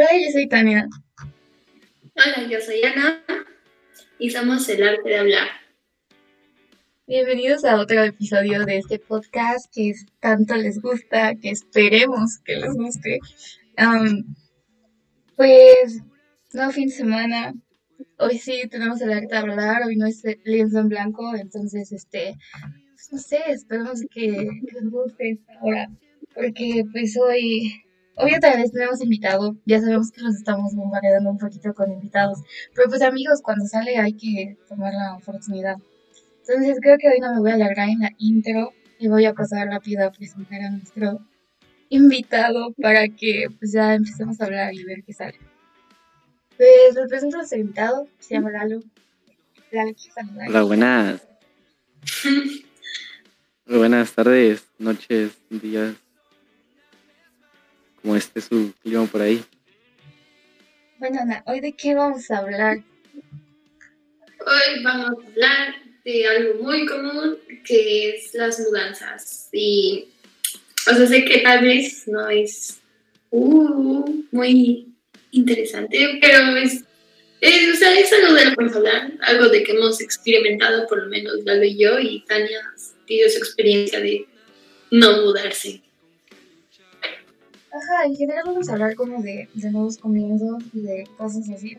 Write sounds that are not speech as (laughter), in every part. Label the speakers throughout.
Speaker 1: Hola, yo soy Tania.
Speaker 2: Hola, yo soy Ana y somos el arte de hablar.
Speaker 1: Bienvenidos a otro episodio de este podcast que tanto les gusta, que esperemos que les guste. pues, no fin de semana. Hoy sí tenemos el arte de hablar, hoy no es lienzo en blanco, entonces, este, pues, no sé, esperemos que, que les guste esta hora. Porque, pues, hoy Hoy otra vez tenemos invitado, ya sabemos que los estamos bombardeando un poquito con invitados, pero pues amigos, cuando sale hay que tomar la oportunidad. Entonces creo que hoy no me voy a alargar en la intro y voy a pasar rápido a presentar a nuestro invitado para que pues ya empecemos a hablar y ver qué sale. Pues les presento a nuestro invitado, se llama Lalo. Lalo,
Speaker 3: Hola, buenas. (laughs) buenas tardes, noches, días como este su clima por ahí.
Speaker 1: Bueno, Ana, ¿hoy de qué vamos a hablar?
Speaker 2: Hoy vamos a hablar de algo muy común que es las mudanzas. Y, o sea, sé que tal vez no es uh, muy interesante, pero es, es, o sea, es algo de lo que vamos a hablar, algo de que hemos experimentado, por lo menos Lalo y yo, y Tania ha tenido su experiencia de no mudarse.
Speaker 1: Ajá, en general vamos a hablar como de, nuevos comienzos y de cosas así.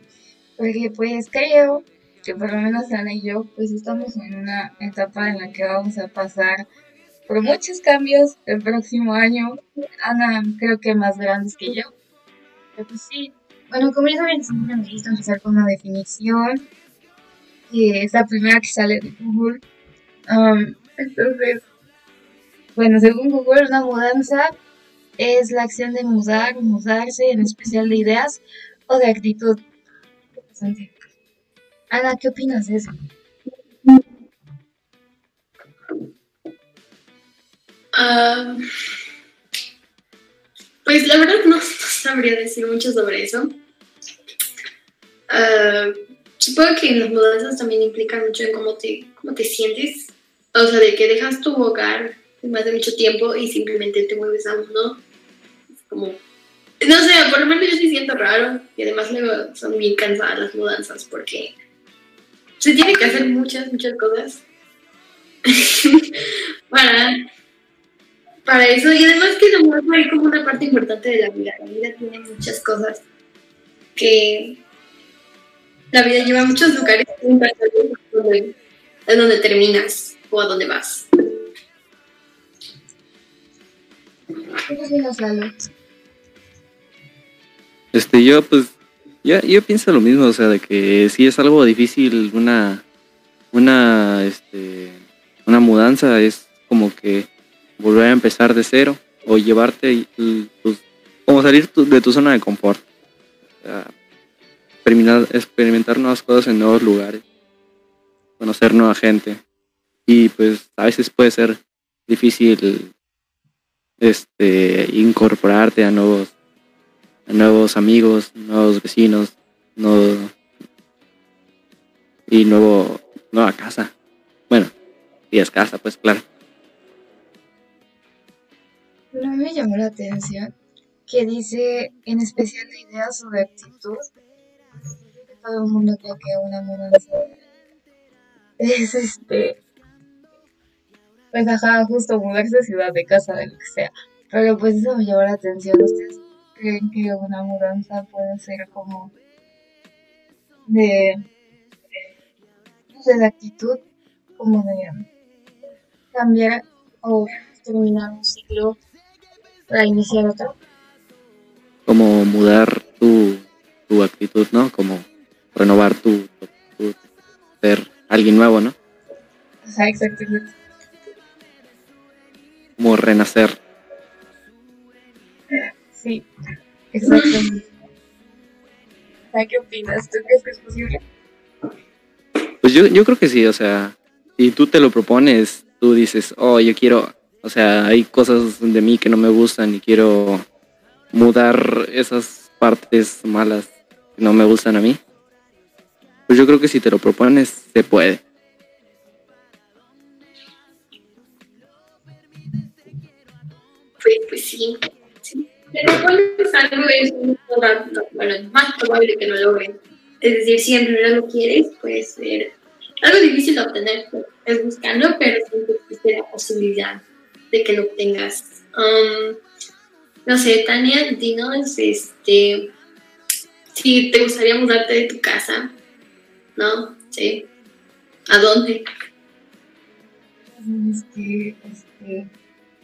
Speaker 1: Porque pues creo que por lo menos Ana y yo pues estamos en una etapa en la que vamos a pasar por muchos cambios el próximo año. Ana creo que más grandes que yo. Pero pues sí. Bueno, como ya saben, siempre me gusta empezar con una definición. Que es la primera que sale de Google. Um, entonces, bueno, según Google, una mudanza es la acción de mudar, mudarse, en especial de ideas o de actitud. Ana, ¿qué opinas de eso?
Speaker 2: Ah, pues la verdad no, (laughs) sabría decir mucho sobre eso. Ah, supongo que las mudanzas también implican mucho en cómo te, cómo te sientes. O sea, de que dejas tu hogar más de mucho tiempo y simplemente te mueves a uno como, no sé, por lo menos yo sí siento raro y además luego son bien cansadas las mudanzas porque se tiene que hacer muchas, muchas cosas. (laughs) Para, para eso. Y además que la mudanza es como una parte importante de la vida, la vida tiene muchas cosas que la vida lleva muchos lugares donde, donde terminas o a dónde vas.
Speaker 1: ¿Qué
Speaker 3: este, yo pues, ya, yo pienso lo mismo, o sea, de que si es algo difícil una, una, este, una mudanza, es como que volver a empezar de cero o llevarte, pues, como salir de tu zona de confort. experimentar, experimentar nuevas cosas en nuevos lugares, conocer nueva gente. Y pues a veces puede ser difícil este incorporarte a nuevos nuevos amigos, nuevos vecinos, y nuevo, nueva casa. Bueno, y es casa, pues claro.
Speaker 1: No me llamó la atención que dice en especial de ideas o de actitud. Todo el mundo cree que una mudanza es este. Pues ajá, justo mudarse de ciudad, de casa, de lo que sea. Pero pues eso me llamó la atención. Ustedes creen que una mudanza puede ser como de, de actitud, como de cambiar o terminar un ciclo para iniciar otro.
Speaker 3: Como mudar tu, tu actitud, ¿no? Como renovar tu, tu, ser alguien nuevo, ¿no?
Speaker 1: Ajá, exactamente.
Speaker 3: Como renacer.
Speaker 1: Sí, exactamente. (laughs) ¿Qué opinas? ¿Tú crees que es posible?
Speaker 3: Pues yo, yo creo que sí, o sea, si tú te lo propones, tú dices, oh, yo quiero, o sea, hay cosas de mí que no me gustan y quiero mudar esas partes malas que no me gustan a mí. Pues yo creo que si te lo propones, se puede.
Speaker 2: Pues, pues sí, te propones algo es bueno, más probable que no logres. Es decir, si en realidad lo quieres, puede ser algo difícil de obtener, es buscando, pero siempre existe la posibilidad de que lo obtengas. Um, no sé, Tania, dinos, este, si te gustaría mudarte de tu casa, ¿no? Sí. ¿A dónde?
Speaker 1: que, este,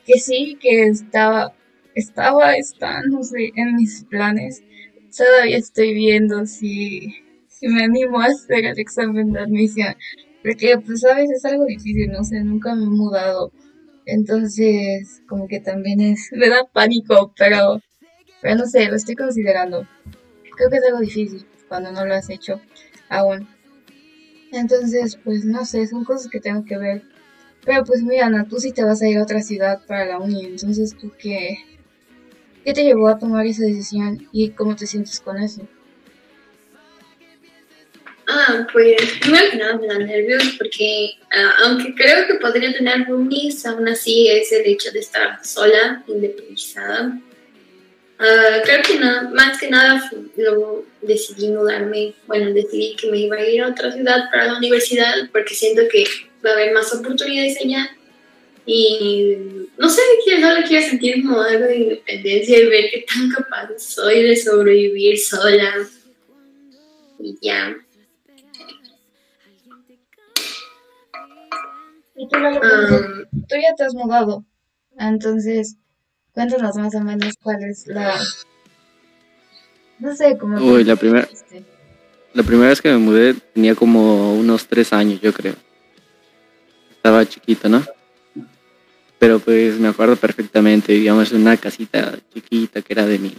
Speaker 1: que sí, que estaba, estaba, está, no sé, en mis planes. Todavía estoy viendo si, si me animo a hacer el examen de admisión. Porque, pues, sabes, es algo difícil, no sé, nunca me he mudado. Entonces, como que también es, (laughs) me da pánico, pero, pero no sé, lo estoy considerando. Creo que es algo difícil cuando no lo has hecho aún. Entonces, pues no sé, son cosas que tengo que ver. Pero pues mira, Ana, tú sí te vas a ir a otra ciudad para la uni, entonces tú qué, qué te llevó a tomar esa decisión y cómo te sientes con eso.
Speaker 2: Ah, pues primero nada me da nervios porque ah, aunque creo que podría tener roomies, aún así es el hecho de estar sola, independizada. Uh, creo que no, más que nada luego decidí mudarme, bueno, decidí que me iba a ir a otra ciudad para la universidad porque siento que va a haber más oportunidades allá y no sé, solo quiero sentir como algo de independencia y ver qué tan capaz soy de sobrevivir sola y ya.
Speaker 1: Y tú, um, tú ya te has mudado, entonces Cuéntanos más o menos cuál es la... No sé, cómo...
Speaker 3: Uy, la primera... La primera vez que me mudé tenía como unos tres años, yo creo. Estaba chiquito, ¿no? Pero pues me acuerdo perfectamente, vivíamos en una casita chiquita que era de mi...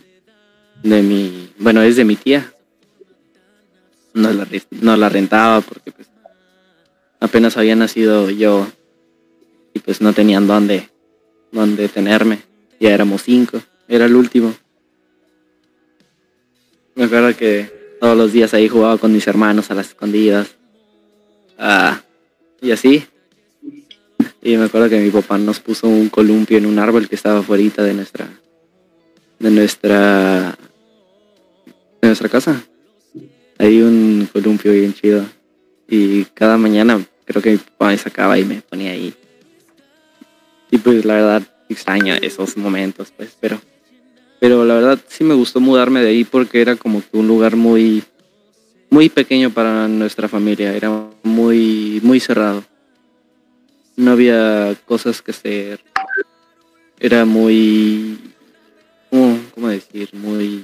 Speaker 3: De mi... Bueno, es de mi tía. No la, no la rentaba porque pues apenas había nacido yo y pues no tenían dónde, dónde tenerme. Ya éramos cinco, era el último. Me acuerdo que todos los días ahí jugaba con mis hermanos a las escondidas. Ah, y así. Y me acuerdo que mi papá nos puso un columpio en un árbol que estaba afuera de nuestra de nuestra de nuestra casa. Hay un columpio bien chido. Y cada mañana creo que mi papá me sacaba y me ponía ahí. Y pues la verdad extraña esos momentos, pues, pero, pero la verdad sí me gustó mudarme de ahí porque era como que un lugar muy, muy pequeño para nuestra familia, era muy, muy cerrado. No había cosas que hacer, era muy, ¿cómo decir? Muy,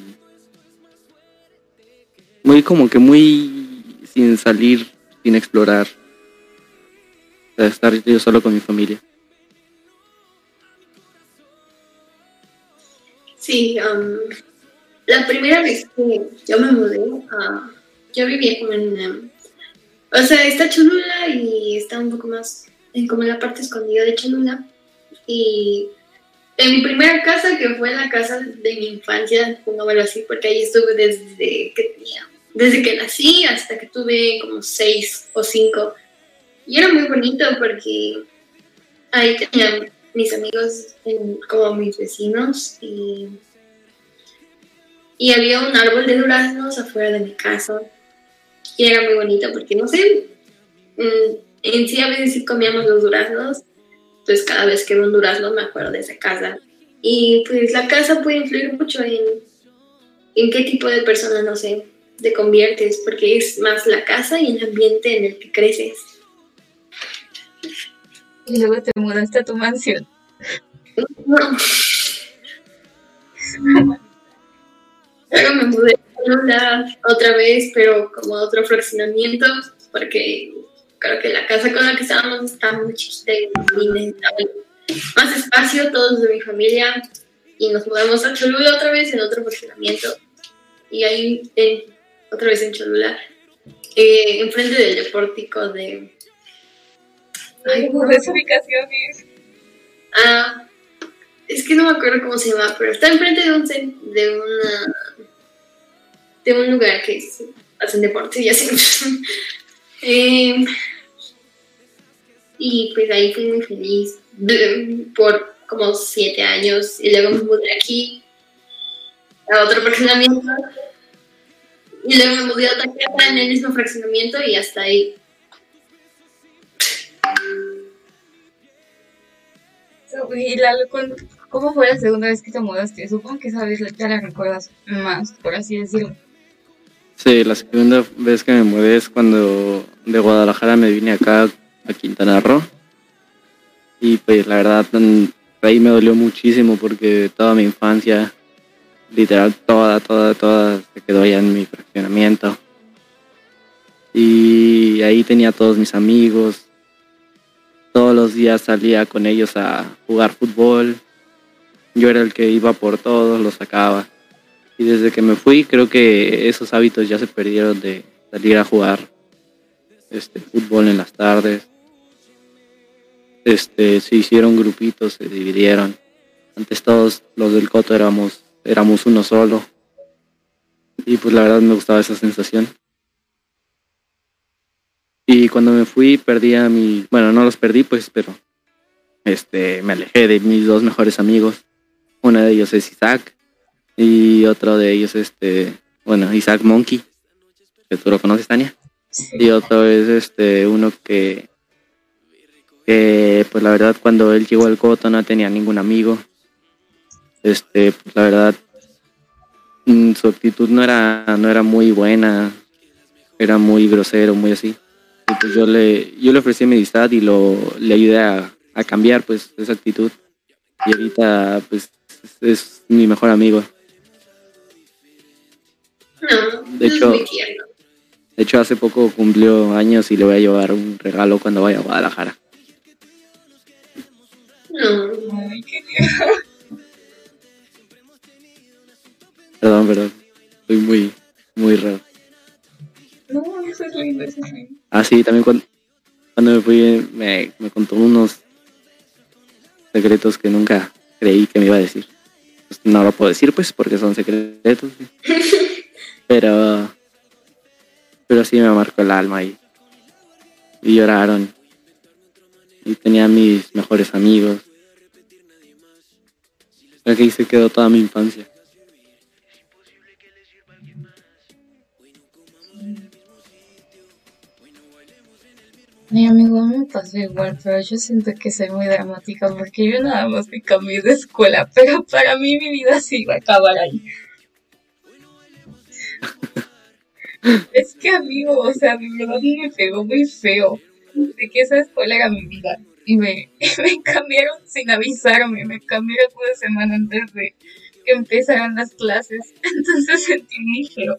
Speaker 3: muy como que muy sin salir, sin explorar, estar yo solo con mi familia.
Speaker 2: Sí, um, la primera vez que yo me mudé, uh, yo vivía como en, um, o sea, está Cholula y está un poco más como en la parte escondida de Cholula. Y en mi primera casa, que fue la casa de mi infancia, pongámoslo así, porque ahí estuve desde que tenía, desde que nací hasta que tuve como seis o cinco. Y era muy bonito porque ahí tenía mis amigos como mis vecinos y, y había un árbol de duraznos afuera de mi casa y era muy bonito porque no sé, mm, en sí a veces sí comíamos los duraznos, pues cada vez que veo un durazno me acuerdo de esa casa y pues la casa puede influir mucho en, en qué tipo de persona, no sé, te conviertes porque es más la casa y el ambiente en el que creces.
Speaker 1: Y luego te mudaste a tu mansión.
Speaker 2: Luego me mudé a otra vez, pero como a otro fraccionamiento, porque creo que la casa con la que estábamos estaba muy chiquita y necesitaba más espacio, todos de mi familia, y nos mudamos a Cholula otra vez en otro fraccionamiento. Y ahí, otra vez en Cholula, eh, enfrente del deportico de
Speaker 1: Ay, ¿cómo es ubicaciones?
Speaker 2: Ah, es que no me acuerdo cómo se llama, pero está enfrente de un de una de un lugar que hacen deporte y así. (laughs) Em, y pues ahí fui muy feliz por como siete años y luego me mudé aquí a otro fraccionamiento. Y luego me mudé a otra casa en el mismo fraccionamiento y hasta ahí.
Speaker 1: Y Lalo, ¿cuándo- ¿cómo fue la segunda vez que te mudaste? Supongo que esa vez ya la recuerdas más, por así decirlo.
Speaker 3: Sí, la segunda vez que me mudé es cuando de Guadalajara me vine acá a Quintana Roo. Y pues la verdad, mm, ahí me dolió muchísimo porque toda mi infancia, literal toda, toda, toda, se quedó allá en mi fraccionamiento. Y ahí tenía todos mis amigos. Todos los días salía con ellos a jugar fútbol. Yo era el que iba por todos, los sacaba. Y desde que me fui, creo que esos hábitos ya se perdieron de salir a jugar este fútbol en las tardes. Este, se hicieron grupitos, se dividieron. Antes todos los del Coto éramos, éramos uno solo. Y pues la verdad me gustaba esa sensación. Y cuando me fui perdí a mi, bueno, no los perdí pues, pero este, me alejé de mis dos mejores amigos. Uno de ellos es Isaac y otro de ellos, este, bueno, Isaac Monkey, que tú lo conoces, Tania. Y otro es este, uno que, que, pues la verdad, cuando él llegó al Coto no tenía ningún amigo. Este, pues la verdad, mm, su actitud no era, no era muy buena, era muy grosero, muy así. Y pues yo le, yo le ofrecí mi amistad y lo, le ayudé a, a cambiar pues esa actitud. Y ahorita pues es, es mi mejor amigo.
Speaker 2: No,
Speaker 3: De hecho-
Speaker 2: es muy tierno.
Speaker 3: De hecho, hace poco cumplió años y le voy a llevar un regalo cuando vaya a Guadalajara.
Speaker 2: No,
Speaker 1: Ay, qué
Speaker 3: Perdón, perdón. Soy muy, muy raro.
Speaker 1: No, eso es lindo, eso es lindo.
Speaker 3: Ah, sí, también cuando, cuando me fui me, me contó unos secretos que nunca creí que me iba a decir. Pues no lo puedo decir, pues, porque son secretos. sí. (laughs) Pero, pero sí me marcó el alma y, y lloraron. Y tenía mis mejores amigos. Aquí se quedó toda mi infancia.
Speaker 1: Mi amigo me pasó igual, pero yo siento que soy muy dramática porque yo nada más me cambié de escuela, pero para mí mi vida sí iba a acabar ahí. (laughs) Es que amigo, o sea, de verdad me pegó muy feo. De que esa escuela era mi vida. Y me, (laughs) me cambiaron sin avisarme, me cambiaron una semana antes de que empezaran las clases, (laughs) entonces sentí muy feo.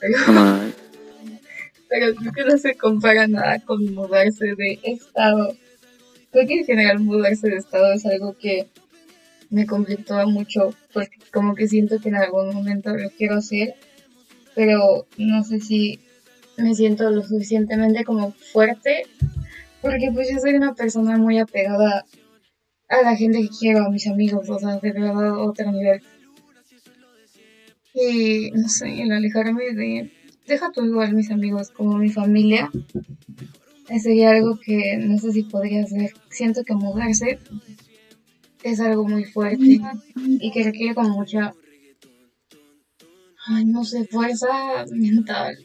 Speaker 1: Pero pero creo que no se compara nada con mudarse de estado. Creo que en general mudarse de estado es algo que me conflictúa mucho porque como que siento que en algún momento lo quiero hacer, pero no sé si me siento lo suficientemente como fuerte porque pues yo soy una persona muy apegada a la gente que quiero, a mis amigos, o sea, de verdad otro nivel. Y no sé, el alejarme de deja tú igual mis amigos como mi familia. Sería algo que no sé si podría hacer. Siento que mudarse es algo muy fuerte y que requiere como mucha, ay, no sé, fuerza mental.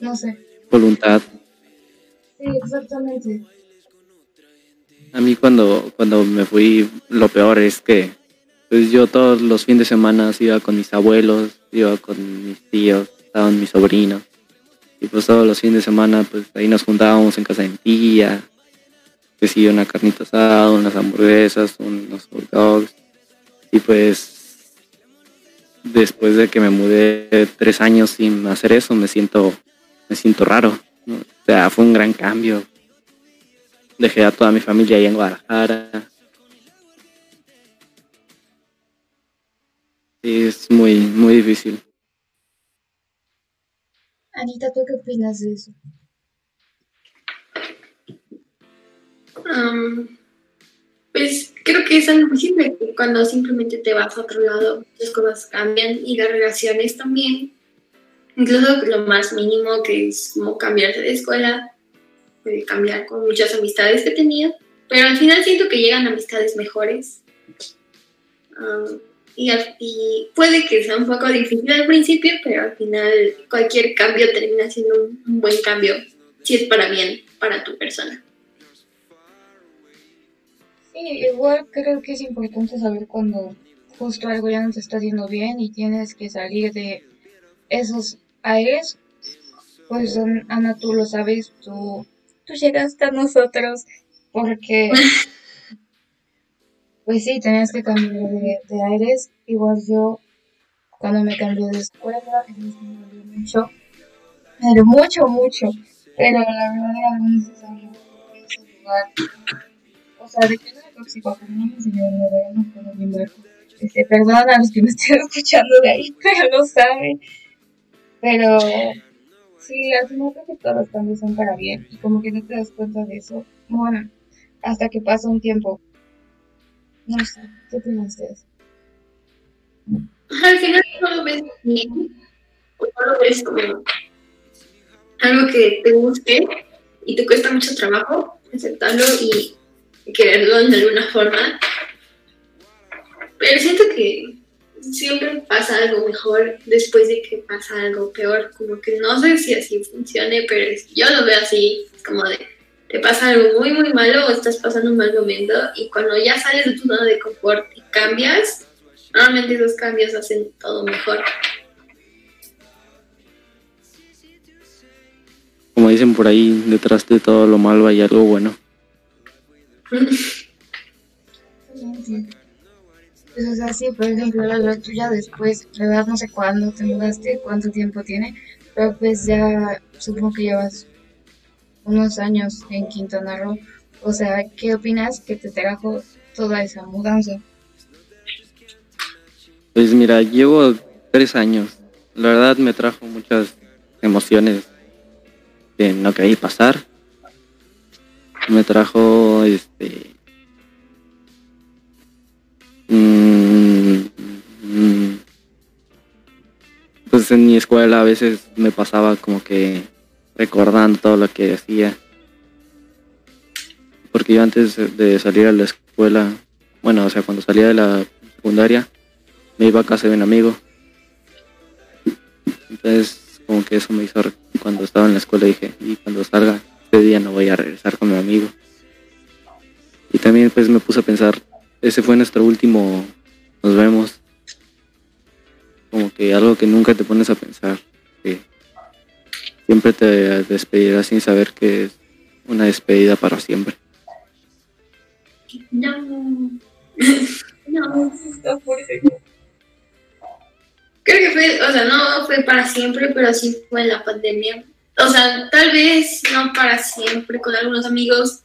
Speaker 1: No sé.
Speaker 3: voluntad.
Speaker 1: Sí, exactamente.
Speaker 3: A mí cuando, cuando me fui, lo peor es que pues yo todos los fines de semana iba con mis abuelos, iba con mis tíos, estaban mis sobrinos. Y pues todos los fines de semana pues ahí nos juntábamos en casa de mi tía. Que sí, una carnita asada, unas hamburguesas, unos hot dogs. Y pues después de que me mudé tres años sin hacer eso, me siento, me siento raro. O sea, fue un gran cambio dejé a toda mi familia ahí en Guadalajara. Sí, es muy, muy difícil.
Speaker 1: Anita, ¿tú qué opinas de eso?
Speaker 2: Am, pues creo que es algo posible cuando simplemente te vas a otro lado, las cosas cambian y las relaciones también. Incluso lo más mínimo que es como cambiarse de escuela, puede cambiar con muchas amistades que tenía, pero al final siento que llegan amistades mejores um, y, puede que sea un poco difícil al principio, pero al final cualquier cambio termina siendo un buen cambio si es para bien para tu persona.
Speaker 1: Sí, igual creo que es importante saber cuando justo algo ya no te está haciendo bien y tienes que salir de esos aires. Pues Ana, tú lo sabes, tú, tú llegaste a nosotros porque (laughs) pues sí, tenías que cambiar de, de, aires. Igual yo, cuando me cambié de escuela, me mucho. Dolió mucho, mucho. Pero la verdad necesario ese lugar. O sea, de que no era tóxico, pero no me enseñó nada, no puedo bien este, Perdón a los que me estén (laughs) escuchando de ahí, (laughs) pero lo saben. Pero sí, al final creo que todos los cambios son para bien. Y como que no te das cuenta de eso. Bueno, hasta que pasa un tiempo. No sé, ¿qué opinan ustedes?
Speaker 2: Al final no lo ves bien, o no lo ves como algo que te guste y te cuesta mucho trabajo aceptarlo y quererlo de alguna forma. Pero siento que siempre pasa algo mejor después de que pasa algo peor. Como que no sé si así funcione, pero yo lo veo así, como de te pasa algo muy, muy malo o estás pasando un mal momento y cuando ya sales de tu zona de confort y cambias, normalmente esos cambios hacen todo mejor.
Speaker 3: Como dicen por ahí, detrás de todo lo malo hay algo bueno.
Speaker 1: Pues, o sea, sí, por ejemplo, la tuya después, la verdad no sé cuándo te mudaste, cuánto tiempo tiene, pero pues ya supongo que llevas unos años en Quintana Roo. O sea, ¿qué opinas que te trajo toda esa mudanza?
Speaker 3: Pues mira, llevo tres años. La verdad me trajo muchas emociones de no quería pasar. Me trajo este mm, mm, pues en mi escuela a veces me pasaba como que recordando todo lo que hacía. Porque yo antes de salir a la escuela, bueno, o sea, cuando salía de la secundaria, me iba a casa de un amigo. Entonces, como que eso me hizo, cuando estaba en la escuela dije, y cuando salga este día no voy a regresar con mi amigo. Y también pues me puse a pensar, ese fue nuestro último, nos vemos. Como que algo que nunca te pones a pensar siempre te despedirás sin saber que es una despedida para siempre.
Speaker 2: No, no, está fuerte. Creo que fue, o sea, no fue para siempre, pero sí fue en la pandemia. O sea, tal vez no para siempre con algunos amigos,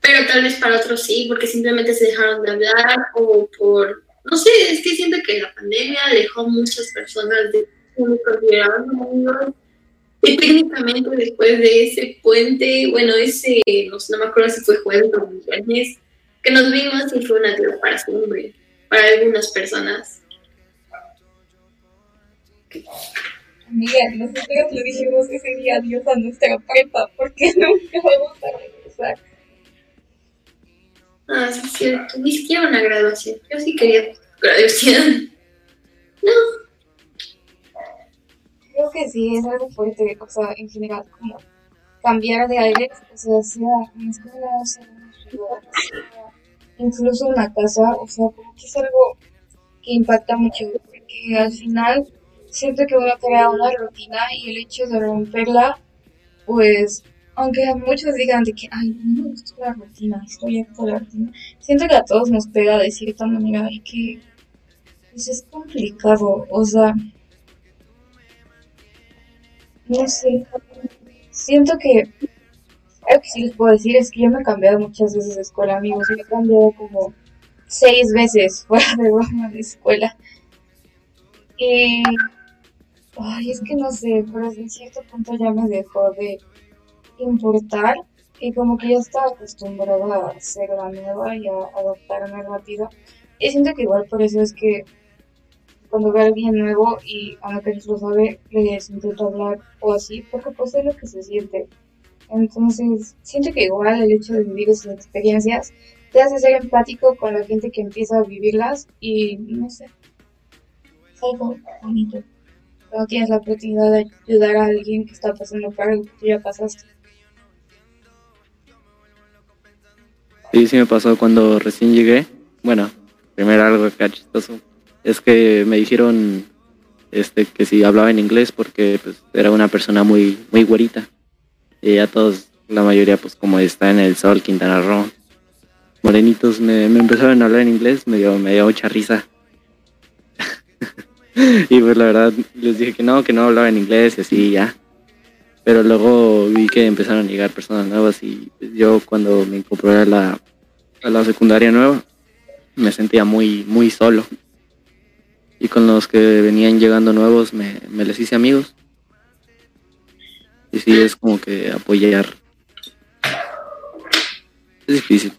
Speaker 2: pero tal vez para otros sí, porque simplemente se dejaron de hablar o por, no sé, es que siento que la pandemia dejó muchas personas de amigos y técnicamente después de ese puente, bueno, ese, no, me acuerdo si fue jueves o viernes, que nos vimos y fue una tierra para siempre, para algunas personas.
Speaker 1: Amiga, nosotros le dijimos ese día adiós a nuestra prepa, porque (laughs) nunca vamos a regresar.
Speaker 2: Ah, sí, es cierto. Ni siquiera una graduación. Yo sí quería graduación. No
Speaker 1: creo que sí es algo fuerte, o sea, en general, como cambiar de aire, o sea, sea una escuela, ciudad, sea incluso una casa, o sea, como que es algo que impacta mucho, porque al final siento que uno crea una rutina y el hecho de romperla, pues, aunque muchos digan de que, ay, no me gusta la rutina, estoy harta de la rutina, siento que a todos nos pega de cierta manera y que, pues, es complicado, o sea, no sé, siento que algo que sí les puedo decir es que yo me he cambiado muchas veces de escuela, amigos. Me he cambiado como seis veces (laughs) fuera de de escuela. Y. Ay, es que no sé, pero en cierto punto ya me dejó de importar. Y como que ya estaba acostumbrada a ser la nueva y a adaptarme rápido. Y siento que igual por eso es que cuando ve a alguien nuevo y a lo sabe, les intento hablar o así, porque pues es lo que se siente. Entonces, siento que igual el hecho de vivir esas experiencias te hace ser empático con la gente que empieza a vivirlas y no sé, es algo bonito. Cuando tienes la oportunidad de ayudar a alguien que está pasando algo que tú ya pasaste.
Speaker 3: Sí, sí me pasó cuando recién llegué. Bueno, primero algo acá chistoso. Es que me dijeron este que si hablaba en inglés porque pues era una persona muy muy güerita. Y ya todos, la mayoría pues como está en el sol, Quintana Roo, morenitos me, me empezaron a hablar en inglés, me dio, me dio mucha risa. (laughs) (laughs) y pues la verdad les dije que no, que no hablaba en inglés y así ya. Pero luego vi que empezaron a llegar personas nuevas y yo cuando me incorporé a la, a la secundaria nueva me sentía muy, muy solo. Y con los que venían llegando nuevos me, me les hice amigos. Y sí, es como que apoyar. Es difícil.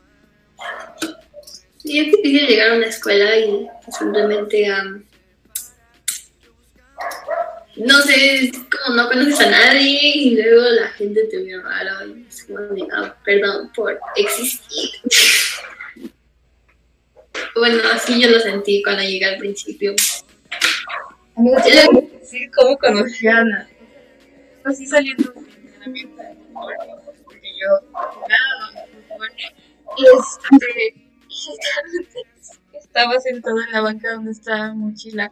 Speaker 2: Sí, es difícil llegar a una escuela y simplemente um, no sé, es como no conoces a nadie y luego la gente te ve raro y es como de, ah, perdón por existir. (laughs) bueno, así yo lo sentí cuando llegué al principio.
Speaker 1: Amigos, decir cómo conocí a Ana. Así saliendo de entrenamiento porque yo jugaba fútbol y este, literalmente (laughs) estaba sentada en la banca donde estaba mochila.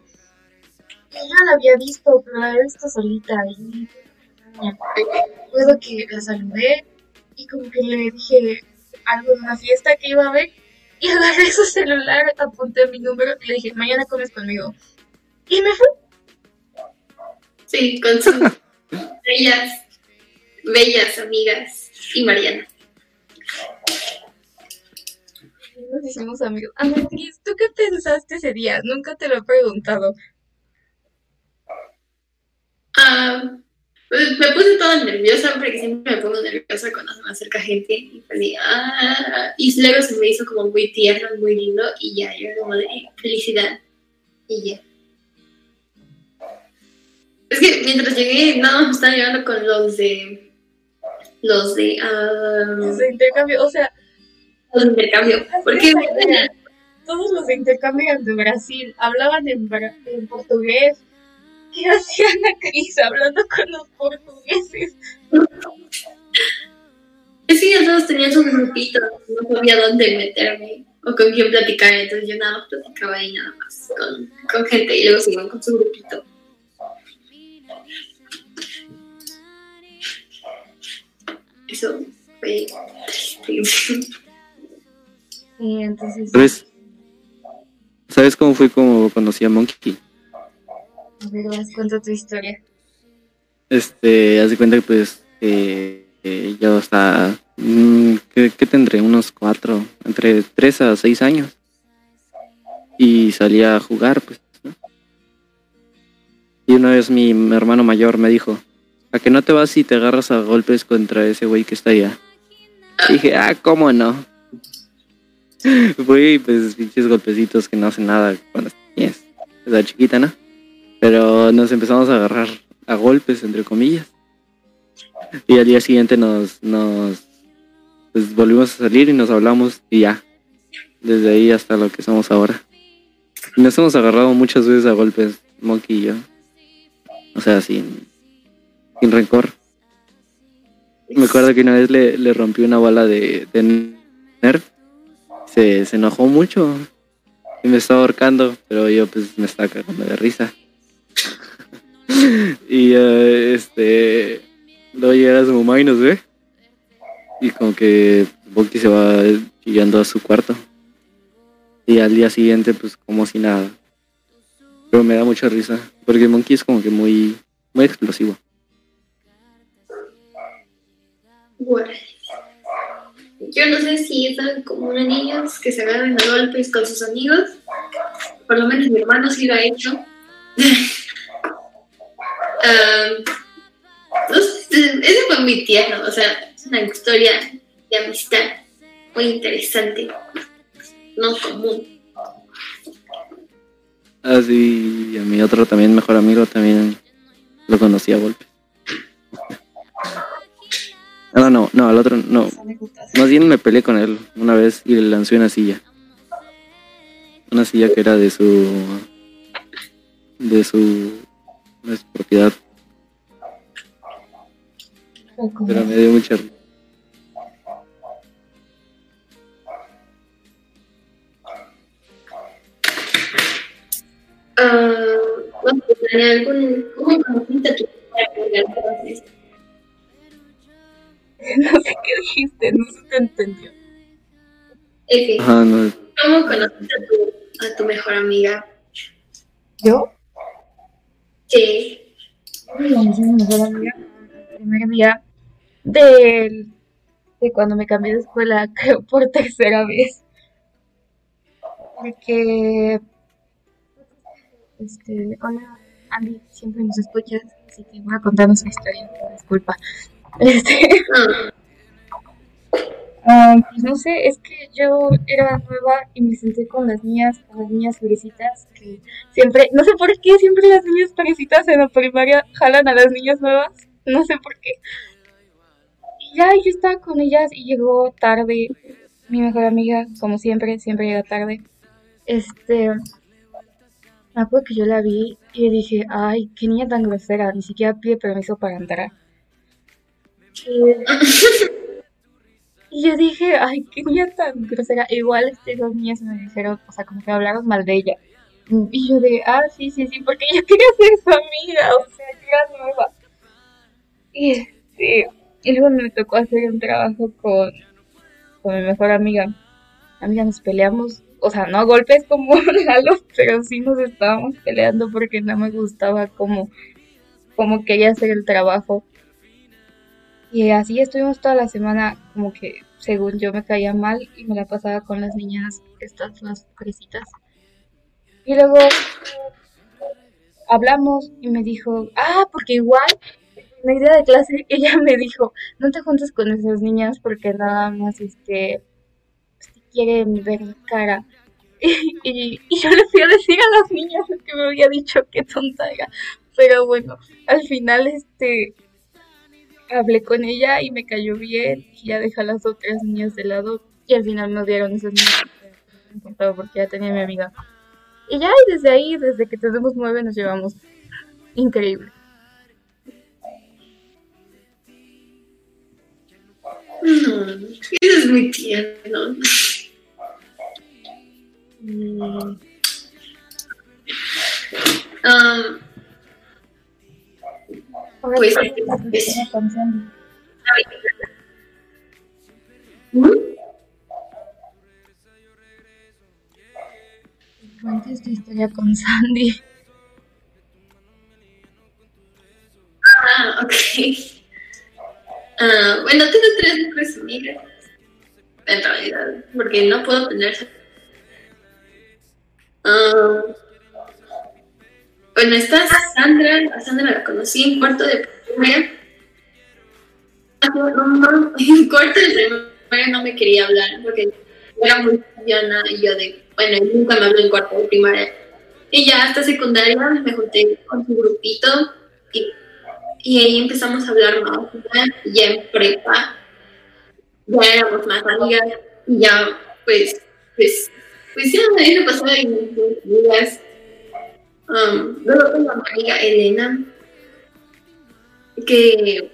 Speaker 1: Yo la había visto, pero la había visto solita y recuerdo que la saludé y como que le dije algo de una fiesta que iba a ver y (laughs) agarré su celular, apunté mi número y le dije, mañana comes conmigo. Y me fui.
Speaker 2: Sí, con sus (laughs) bellas, bellas amigas y Mariana.
Speaker 1: Nos hicimos amigos. Ana Cris, ¿tú qué pensaste ese día? Nunca te lo he preguntado.
Speaker 2: Pues me puse toda nerviosa porque siempre me pongo nerviosa cuando se me acerca gente y y, ah, y luego se me hizo como muy tierno, muy lindo y ya, yo como de felicidad y ya. Es que mientras llegué, no, me estaban llegando con los de, los de, ah,
Speaker 1: Los de intercambio, o sea,
Speaker 2: los de intercambio, porque
Speaker 1: todos los de intercambio de Brasil, hablaban en portugués. ¿Qué hacía Ana Cris hablando con los portugueses?
Speaker 2: es que ya todos tenían sus grupitos, no sabía dónde meterme o con quién platicar, entonces yo nada más platicaba ahí nada más con, con gente y luego se iban con su grupito. Eso fue triste.
Speaker 1: Y entonces,
Speaker 3: ¿Sabes? ¿Sabes cómo fue como conocí a Monkey?
Speaker 1: A ver, vas, cuenta tu historia.
Speaker 3: Este, haz de cuenta que pues que yo estaba, mm, ¿qué, qué tendré? Unos cuatro, entre tres a seis años. Y salía a jugar, pues. ¿no? Y una vez mi, hermano mayor me dijo, ¿a que no te vas y te agarras a golpes contra ese güey que está allá? Dije, ah, ¿cómo no? (laughs) Fui, pues, pinches golpecitos que no hacen nada cuando estás estás chiquita, ¿no? Pero nos empezamos a agarrar a golpes, entre comillas. Y al día siguiente nos, nos pues, volvimos a salir y nos hablamos y ya. Desde ahí hasta lo que somos ahora. Nos hemos agarrado muchas veces a golpes, Monkey y yo. O sea, sin, sin rencor. Me acuerdo que una vez le, le rompí una bala de, de Nerf. Se, se enojó mucho y me estaba ahorcando, pero yo pues me estaba cagando de risa. (laughs) y eh, este luego llega su mamá y nos ve. Y como que Volky se va chillando a su cuarto. Y al día siguiente, pues como si nada. Pero me da mucha risa. Porque Monkey es como que muy, muy explosivo.
Speaker 2: Yo no sé si algo común en niños que se agarran a golpes con sus amigos. Por lo menos mi hermano sí lo ha hecho. (laughs) Ese fue muy tierno, o sea, es una historia de amistad muy interesante, no común.
Speaker 3: Así, a mi otro también mejor amigo también lo conocí a golpe. (laughs) No, no, no, al otro no. Más bien me peleé con él una vez y le lancé una silla. Una silla que era de su. de su. De su propiedad. Pero me dio mucha risa.
Speaker 2: Uh, algún, ¿Cómo conociste a tu?
Speaker 1: No sé qué dijiste, no se te entendió.
Speaker 2: Efe,
Speaker 3: Ajá, no.
Speaker 2: ¿cómo conociste a tu, a tu mejor amiga?
Speaker 1: ¿Yo?
Speaker 2: Sí.
Speaker 1: El primer día del, de cuando me cambié de escuela, (laughs) creo por tercera vez. Porque, este, hola, Andy, siempre nos escuchas, así que voy a contar nuestra historia, disculpa. (laughs) Este,
Speaker 2: ah,
Speaker 1: pues no sé, es que yo era nueva y me senté con las niñas, con las niñas fresitas, que siempre, no sé por qué, siempre las niñas fresitas en la primaria jalan a las niñas nuevas, no sé por qué. Y ya yo estaba con ellas y llegó tarde mi mejor amiga, como siempre, siempre llega tarde. Este, me acuerdo que yo la vi y dije, ay, qué niña tan grosera, ni siquiera pide permiso para entrar. Y yo dije, ay, qué niña tan grosera. Igual este, dos niñas me dijeron, o sea, como que hablaron mal de ella. Y yo de, ah, sí, sí, sí, porque yo (laughs) quería ser su amiga, o sea, yo era nueva. Y este, y luego me tocó hacer un trabajo con, con mi mejor amiga. Amiga, nos peleamos, o sea, no a golpes como (laughs) Lalo, pero sí nos estábamos peleando porque no me gustaba como, como quería hacer el trabajo. Y así estuvimos toda la semana, como que según yo me caía mal y me la pasaba con las niñas, estas, las fresitas. Y luego hablamos y me dijo, ah, porque igual, en el día de clase, (laughs) ella me dijo, no te juntes con esas niñas porque nada más, este, te quieren ver la cara. (laughs) Y, yo le fui a decir a las niñas que me había dicho, qué tonta era. Pero bueno, al final, este, hablé con ella y me cayó bien y ya dejé a las otras niñas de lado y al final me odiaron esas niñas me importaba porque ya tenía mi amiga. Y ya y desde ahí desde que tenemos nueve nos llevamos increíble.
Speaker 2: Mm, eso es muy tierno. Um,
Speaker 1: ahora
Speaker 2: Pues, es-
Speaker 1: con Sandy.
Speaker 2: ¿Mm?
Speaker 1: cuentes tu historia con Sandy
Speaker 2: Ah, ok. Ah, bueno, tengo tres mejores amigas. En realidad, porque no puedo tener. Ah, bueno, está Sandra. A Sandra la conocí en cuarto de primaria. No, no, no, En cuarto de primaria no me quería hablar porque era muy llana y yo de, bueno, nunca me habló en cuarto de primaria. Y ya hasta secundaria me junté con su grupito y y ahí empezamos a hablar más, y ya en prepa, ya éramos más amigas, y ya, pues, pues, pues ya, ahí lo pasaba en amigas. Um, luego tengo a amiga Elena, que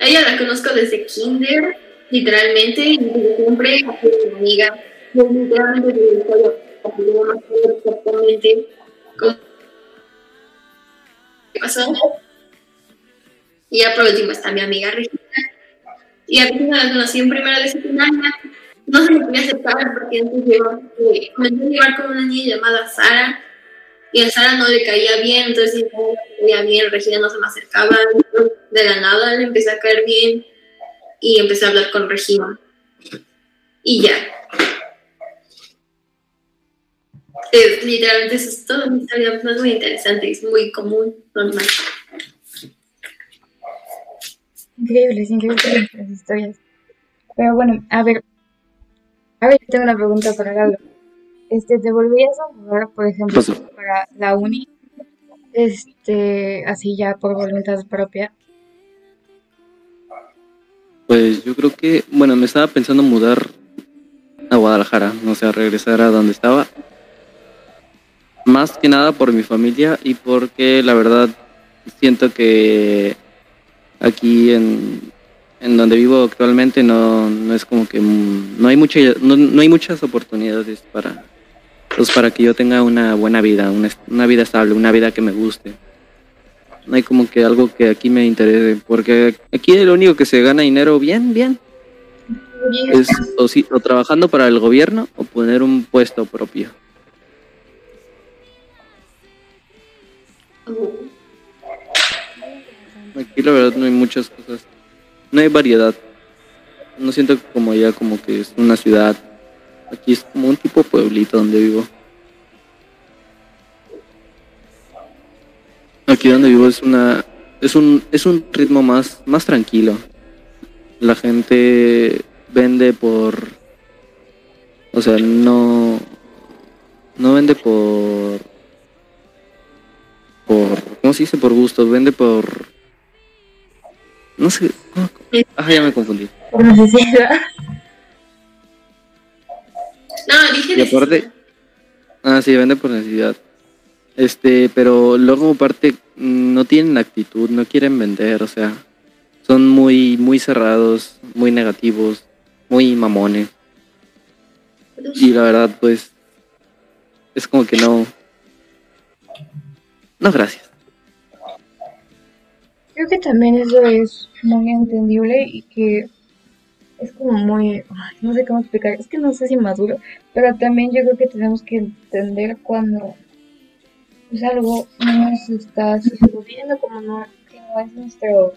Speaker 2: ella la conozco desde kinder, literalmente, y siempre ha sido mi amiga. Yo literalmente desde el me exactamente cómo pasó. Y ya por último está mi amiga Regina. Y a Regina la conocí en primera de secundaria. No se me quería aceptar porque antes yo eh, a llevar con una niña llamada Sara. Y a Sara no le caía bien, entonces no le caía bien, Regina no se me acercaba. De la nada le empecé a caer bien y empecé a hablar con Regina. Y ya. Es, literalmente eso es todo. Mi historia es muy interesante, es muy común, normal.
Speaker 1: increíbles increíbles nuestras historias pero bueno a ver ahora yo tengo una pregunta para Lalo este te volverías a mudar por ejemplo
Speaker 3: Pasó.
Speaker 1: para la uni este así ya por voluntad propia
Speaker 3: Pues yo creo que, bueno, me estaba pensando mudar a Guadalajara, o sea, regresar a donde estaba. Más que nada por mi familia y porque la verdad siento que aquí en, en donde vivo actualmente no, no es como que no hay mucha, no, no hay muchas oportunidades para pues para que yo tenga una buena vida, una, una vida estable, una vida que me guste. No hay como que algo que aquí me interese, porque aquí lo único que se gana dinero bien, bien, es o, si, o trabajando para el gobierno o poner un puesto propio. Aquí la verdad no hay muchas cosas, no hay variedad. No siento como ya como que es una ciudad. Aquí es como un tipo pueblito donde vivo. Aquí donde vivo es una es un es un ritmo más más tranquilo. La gente vende por o sea, no no vende por por ¿cómo se dice? por gusto, vende por no sé, ah, ya me confundí.
Speaker 1: Por necesidad.
Speaker 3: Y aparte, ah, sí, vende por necesidad. Este, pero luego aparte no tienen actitud, no quieren vender, o sea, son muy, muy cerrados, muy negativos, muy mamones. Y la verdad, pues, es como que no. No, gracias.
Speaker 1: Creo que también eso es muy entendible y que es como muy, no sé cómo explicar, es que no sé si maduro, pero también yo creo que tenemos que entender cuando pues algo no nos está sucediendo, como no, que no es nuestro,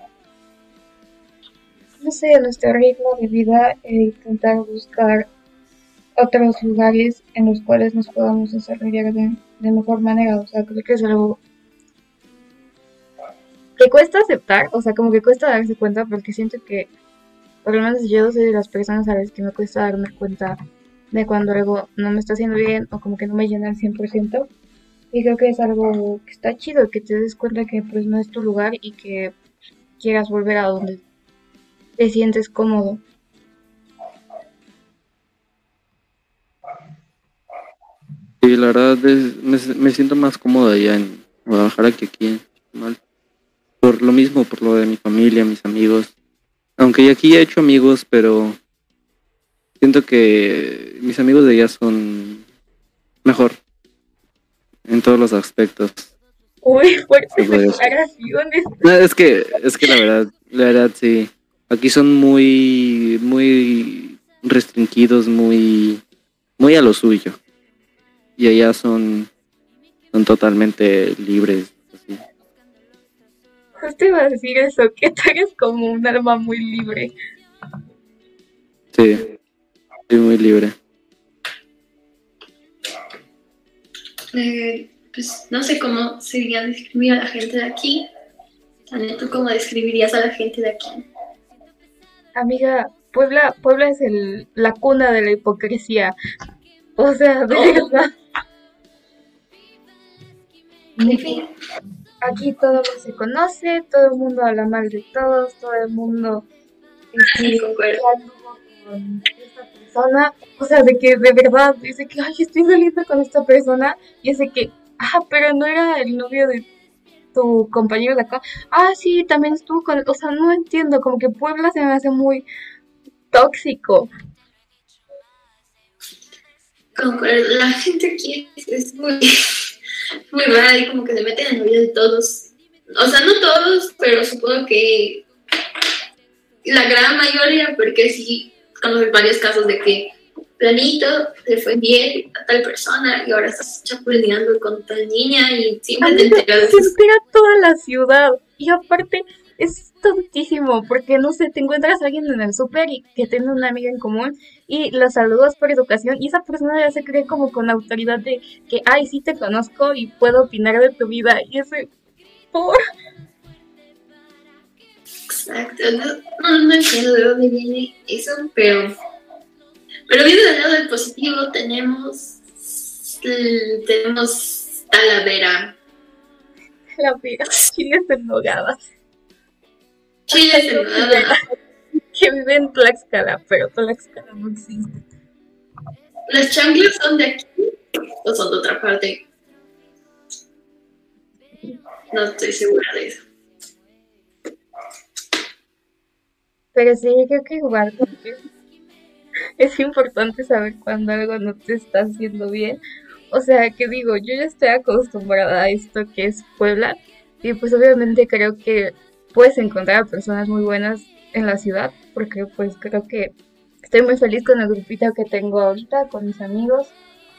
Speaker 1: no sé, nuestro ritmo de vida e intentar buscar otros lugares en los cuales nos podamos desarrollar de, de mejor manera, o sea, creo que es algo que cuesta aceptar, o sea, como que cuesta darse cuenta porque siento que, por lo menos yo soy de las personas a las que me cuesta darme cuenta de cuando algo no me está haciendo bien o como que no me llena al 100%. Y creo que es algo que está chido, que te des cuenta que pues no es tu lugar y que quieras volver a donde te sientes cómodo.
Speaker 3: Y la verdad es, me, siento más cómodo allá en Guadalajara que aquí en Chetumal. Por lo mismo, por lo de mi familia, mis amigos. Aunque aquí he hecho amigos, pero siento que mis amigos de allá son mejor en todos los aspectos.
Speaker 1: Uy, fuertes
Speaker 3: pues.
Speaker 1: declaraciones.
Speaker 3: No, es que, es que la verdad, la verdad sí. Aquí son muy, muy restringidos, muy, muy a lo suyo. Y allá son, son totalmente libres.
Speaker 1: Justo iba a decir eso, que tú eres como un alma muy libre.
Speaker 3: Sí, soy muy libre.
Speaker 2: Eh, pues no sé cómo sería describir a la gente de aquí. Tania, ¿tú cómo describirías a la gente de aquí?
Speaker 1: Amiga, Puebla, Puebla es el, la cuna de la hipocresía. O sea, de
Speaker 2: Oh.
Speaker 1: verdad.
Speaker 2: En fin,
Speaker 1: Aquí todo el se conoce, todo el mundo habla mal de todos, todo el mundo este, (laughs) con esta persona. O sea, de que de verdad dice que, ay, estoy saliendo con esta persona. Y es de que, ah, pero no era el novio de tu compañero de acá. Ah, sí, también estuvo con. O sea, no entiendo, como que Puebla se me hace muy tóxico.
Speaker 2: concuerdo. La gente aquí es muy, muy rara y como que se meten en la vida de todos. O sea, no todos, pero supongo que la gran mayoría, porque sí conozco varios casos de que planito le fue bien a tal persona y ahora estás chapulineando con tal niña y siempre te enteras
Speaker 1: se entera toda la ciudad. Y aparte, es tontísimo, porque no sé, te encuentras a alguien en el súper y que tiene una amiga en común y la saludas por educación y esa persona ya se cree como con autoridad de que, ay, sí te conozco y puedo opinar de tu vida. Y ese, por.
Speaker 2: Exacto, no, no, entiendo de dónde viene eso, pero, pero viendo del lado del positivo tenemos, tenemos Talavera, (laughs)
Speaker 1: La vida, chiles en nogadas.
Speaker 2: Chiles en nogada,
Speaker 1: que vive en Tlaxcala, pero Tlaxcala no existe.
Speaker 2: ¿Las chanclas son de aquí o son de otra parte? No estoy segura de eso.
Speaker 1: Pero sí, creo que igual es importante saber cuando algo no te está haciendo bien. O sea, que digo, yo ya estoy acostumbrada a esto que es Puebla y pues obviamente creo que puedes encontrar a personas muy buenas en la ciudad porque pues creo que estoy muy feliz con el grupito que tengo ahorita, con mis amigos.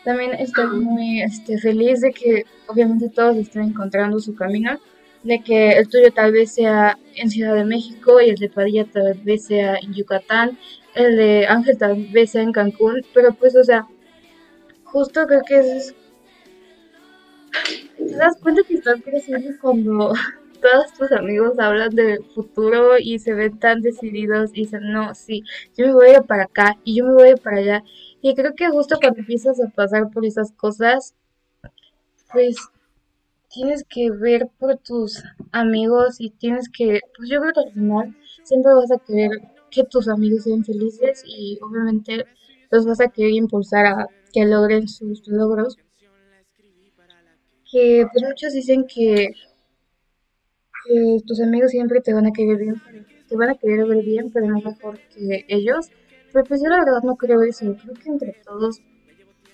Speaker 1: También estoy muy este, feliz de que obviamente todos estén encontrando su camino, de que el tuyo tal vez sea en Ciudad de México y el de Padilla tal vez sea en Yucatán, el de Ángel tal vez sea en Cancún, pero pues o sea, justo creo que es... Te das cuenta que estás creciendo cuando todos tus amigos hablan del futuro y se ven tan decididos y dicen, no, sí, yo me voy a ir para acá y yo me voy a ir para allá. Y creo que justo cuando empiezas a pasar por esas cosas, pues tienes que ver por tus amigos y tienes que, pues yo creo que al final siempre vas a querer que tus amigos sean felices y obviamente los vas a querer impulsar a que logren sus logros. Que pues muchos dicen que tus amigos siempre te van a querer bien, te van a querer ver bien, pero no mejor que ellos. Pero pues yo la verdad no creo eso. Creo que entre todos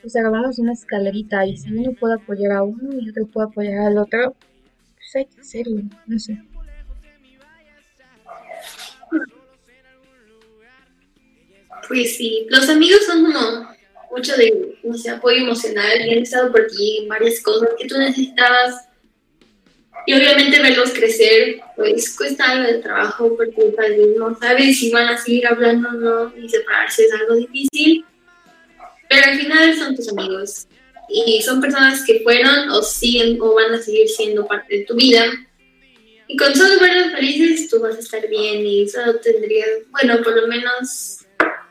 Speaker 1: pues hagamos una escalerita y si uno puede apoyar a uno y otro puede apoyar al otro, pues hay que hacerlo, no sé.
Speaker 2: Pues sí, los amigos son como mucho de, no apoyo emocional y han por ti varias cosas que tú necesitabas y obviamente verlos crecer, pues cuesta algo de trabajo porque tal vez no sabes si van a seguir hablando o no y separarse es algo difícil. Pero al final son tus amigos y son personas que fueron o siguen o van a seguir siendo parte de tu vida. Y con solo verlos felices tú vas a estar bien y solo tendrías, bueno, por lo menos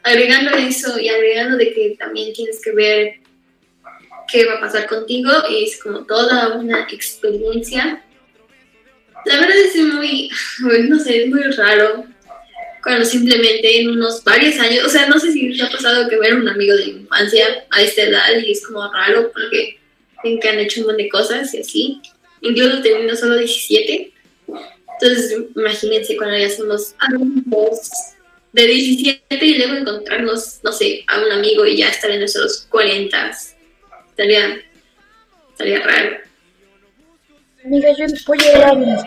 Speaker 2: agregando eso y agregando de que también tienes que ver qué va a pasar contigo, es como toda una experiencia la verdad es muy, (laughs) no sé, es muy raro cuando simplemente en unos varios años, o sea, no sé si te ha pasado que ver a un amigo de infancia a esta edad y es como raro porque ven que han hecho un montón de cosas y así, incluso teniendo solo 17. Entonces, imagínense cuando ya somos adultos de 17 y luego encontrarnos, no sé, a un amigo y ya estar en nuestros 40. Estaría, estaría raro.
Speaker 1: Amiga, yo voy a ir a mis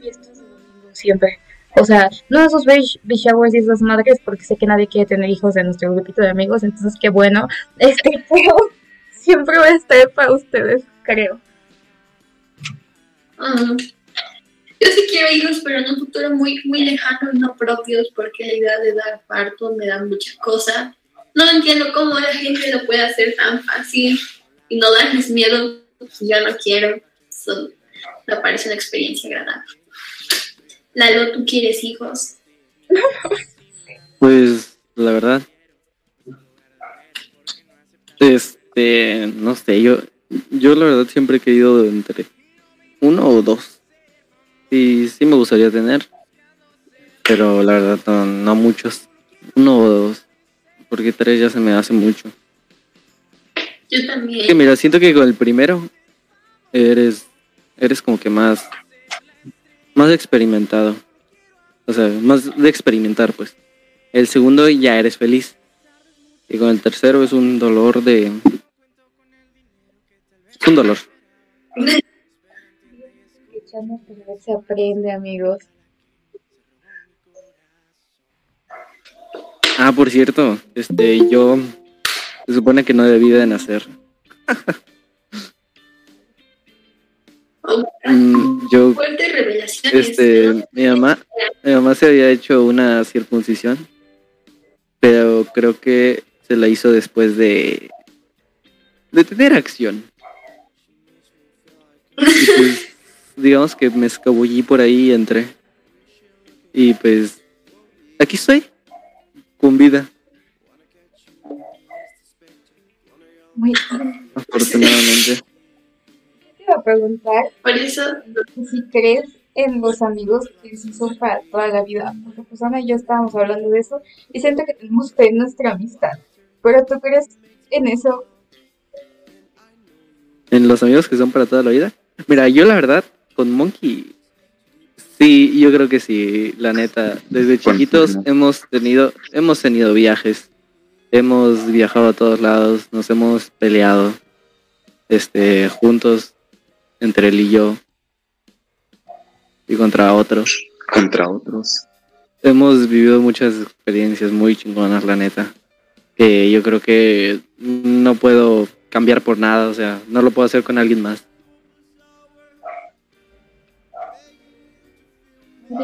Speaker 1: fiestas siempre. O sea, no esos baby showers y esas madres, porque sé que nadie quiere tener hijos en nuestro grupito de amigos, entonces qué bueno. Este, (laughs) siempre voy a estar para ustedes, creo.
Speaker 2: Yo sí quiero hijos, pero en un futuro muy, muy lejano no propios, porque la idea de dar parto me da mucha cosa. No entiendo cómo la gente lo puede hacer tan fácil y no darles miedo. Ya no quiero me parece una experiencia agradable. Lalo, ¿tú quieres hijos?
Speaker 3: Pues la verdad, este, no sé, yo, yo la verdad siempre he querido entre uno o dos. Y sí me gustaría tener, pero la verdad no, muchos, uno o dos, porque tres ya se me hace mucho.
Speaker 2: Yo también.
Speaker 3: Que mira, siento que con el primero eres eres como que más, más experimentado. O sea, más de experimentar, pues. El segundo ya eres feliz. Y con el tercero es un dolor de... Es un dolor.
Speaker 1: se aprende, amigos.
Speaker 3: Ah, por cierto, este, yo se supone que no debí de nacer. (laughs)
Speaker 2: Mm, yo.
Speaker 3: Este, mi mamá, mi mamá se había hecho una circuncisión, pero creo que se la hizo después de, de tener acción. Pues, (laughs) digamos que me escabullí por ahí y entré. Y pues, aquí estoy, con vida.
Speaker 1: Muy
Speaker 3: Afortunadamente
Speaker 1: a preguntar
Speaker 2: Por eso,
Speaker 1: si crees en los amigos que sí son para toda la vida. Porque pues Ana y yo estábamos hablando de eso y siento que tenemos fe en nuestra amistad. Pero tú crees en eso.
Speaker 3: En los amigos que son para toda la vida. Mira, yo la verdad, con Monkey, sí, yo creo que sí, la neta. Desde chiquitos hemos tenido, hemos tenido viajes. Hemos viajado a todos lados, nos hemos peleado este, juntos, entre él y yo y contra otros.
Speaker 4: Contra otros.
Speaker 3: Hemos vivido muchas experiencias muy chingonas, la neta. Que yo creo que no puedo cambiar por nada, o sea, no lo puedo hacer con alguien más.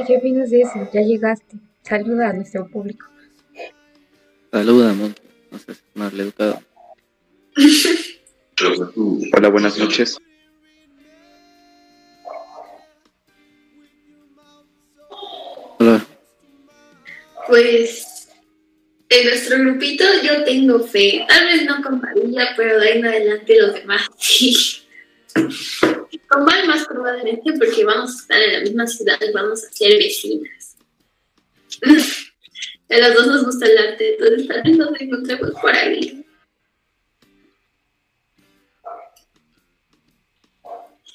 Speaker 1: ¿Qué opinas de eso? Ya llegaste. Saluda a nuestro público.
Speaker 3: Saluda, Monty. No sé, más educado. (laughs)
Speaker 4: Hola, buenas noches.
Speaker 2: Pues en nuestro grupito yo tengo fe. Tal vez no con Padilla, pero de ahí en adelante los demás sí. Con Val más probablemente porque vamos a estar en la misma ciudad y vamos a ser vecinas. (laughs) a las dos nos gusta el arte, entonces tal vez nos encontremos por ahí.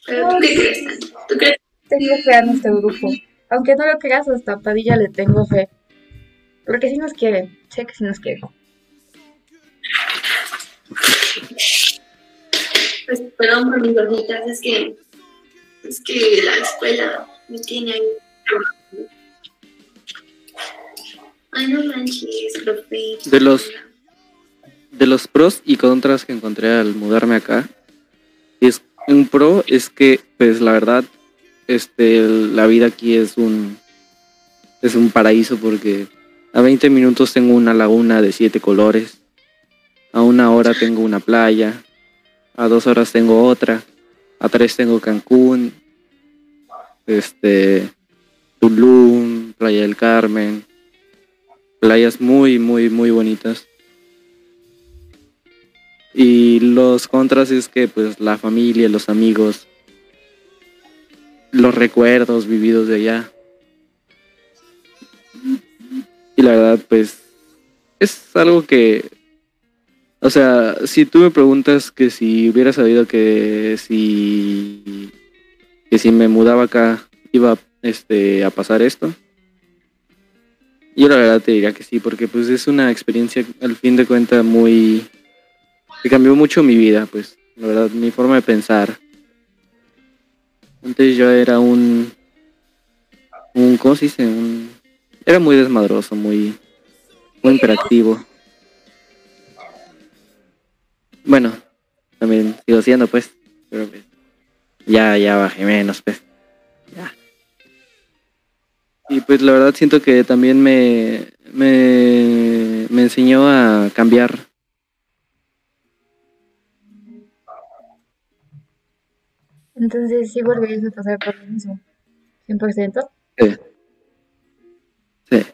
Speaker 2: Pero, ¿tú qué crees? ¿Tú crees?
Speaker 1: Tengo fe a nuestro grupo. Aunque no lo creas, hasta Padilla le tengo fe. Porque si nos quiere, sé que si nos quiere.
Speaker 2: Pues perdón por mis gorditas, es que, es que la escuela me tiene ahí. Ay, no manches, profe.
Speaker 3: De los, de los pros y contras que encontré al mudarme acá, es un pro es que, pues la verdad, este, la vida aquí es un, es un paraíso porque a 20 minutos tengo una laguna de siete colores. A una hora tengo una playa. A dos horas tengo otra. A tres tengo Cancún. Este. Tulum, Playa del Carmen. Playas muy, muy, muy bonitas. Y los contras es que pues la familia, los amigos, los recuerdos vividos de allá y la verdad, pues, es algo que, o sea, si tú me preguntas que si hubiera sabido que si, que si me mudaba acá iba este, a pasar esto, yo la verdad te diría que sí, porque pues es una experiencia al fin de cuentas muy... que cambió mucho mi vida, pues, la verdad, mi forma de pensar. Antes yo era un... un ¿Cómo se dice? Un era muy desmadroso, muy, muy imperativo. Bueno, también sigo siendo, pues. Pero pues, ya, ya bajé menos, pues. Ya. Y pues la verdad siento que también me, me, me enseñó a cambiar.
Speaker 1: Entonces, ¿sí volverías a pasar por lo mismo? ¿100%?
Speaker 3: Sí. Sí.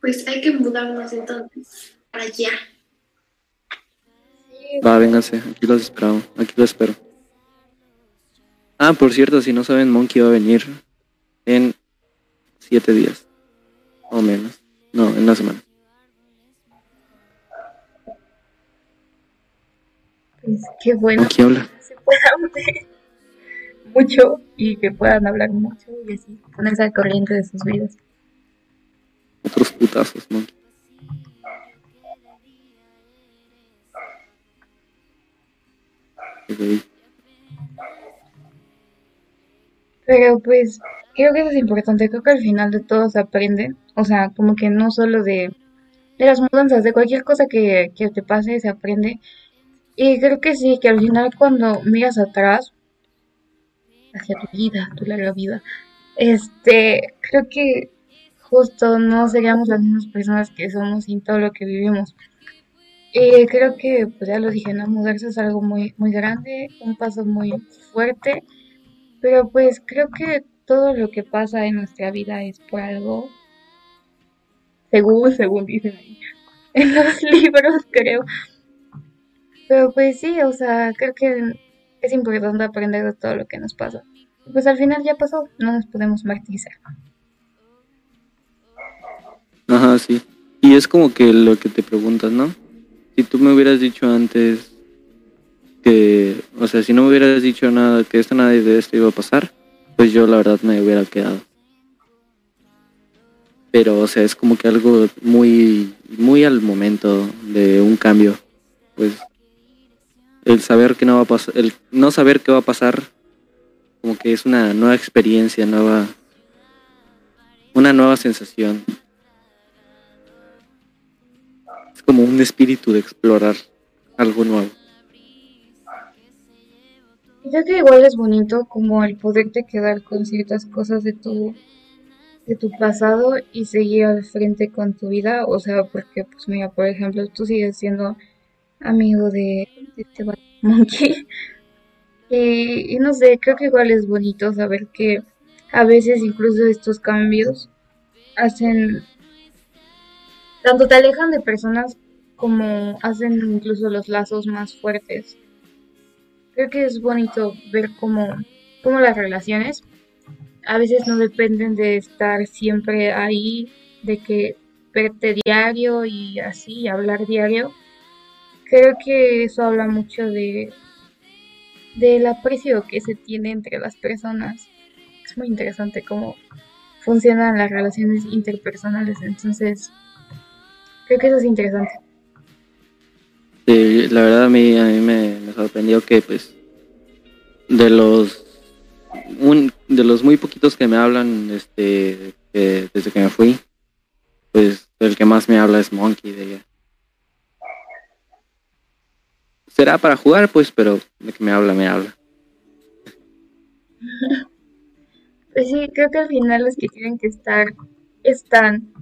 Speaker 2: Pues hay que mudarnos entonces para allá.
Speaker 3: Va, vénganse, aquí los esperamos, aquí los espero. Ah, por cierto, si no saben, Monkey va a venir en siete días. O menos. No, en una semana.
Speaker 1: Pues qué bueno.
Speaker 3: Habla.
Speaker 1: Se puedan ver (laughs) mucho y que puedan hablar mucho y así ponerse al corriente de sus vidas.
Speaker 3: Otros putazos, Monkey.
Speaker 1: Pero pues creo que eso es importante, creo que al final de todo se aprende, o sea, como que no solo de, de las mudanzas, de cualquier cosa que, que te pase se aprende. Y creo que sí, que al final cuando miras atrás, hacia tu vida, tu larga vida, este, creo que justo no seríamos las mismas personas que somos sin todo lo que vivimos. Y creo que, pues ya lo dije, ¿no? Mudarse es algo muy, muy grande, un paso muy fuerte, pero pues creo que todo lo que pasa en nuestra vida es por algo, según, según dicen ahí, (laughs) en los libros, creo. Pero pues sí, o sea, creo que es importante aprender de todo lo que nos pasa. Pues al final ya pasó, no nos podemos martirizar.
Speaker 3: Ajá, sí. Y es como que lo que te preguntas, ¿no? Si tú me hubieras dicho antes que, o sea, si no me hubieras dicho nada, que esto nada de esto iba a pasar, pues yo la verdad me hubiera quedado. Pero, o sea, es como que algo muy, muy al momento de un cambio. Pues el saber que no va a pasar, el no saber qué va a pasar, como que es una nueva experiencia, nueva, una nueva sensación. Es como un espíritu de explorar algo nuevo.
Speaker 1: Creo que igual es bonito como el poderte quedar con ciertas cosas de tu de tu pasado y seguir al frente con tu vida, o sea, porque pues mira, por ejemplo, tú sigues siendo amigo de, de este (laughs) monkey y, y no sé, creo que igual es bonito saber que a veces incluso estos cambios hacen tanto te alejan de personas como hacen incluso los lazos más fuertes. Creo que es bonito ver cómo, cómo las relaciones a veces no dependen de estar siempre ahí, de que verte diario y así, hablar diario. Creo que eso habla mucho de del aprecio que se tiene entre las personas. Es muy interesante cómo funcionan las relaciones interpersonales, entonces creo que eso es interesante.
Speaker 3: Sí, la verdad a mí, a mí me, me sorprendió que pues de los un, de los muy poquitos que me hablan este desde que me fui, pues el que más me habla es Monkey de ella. Será para jugar, pues, pero de que me habla, me habla.
Speaker 1: Pues sí, creo que al final los que tienen que estar están.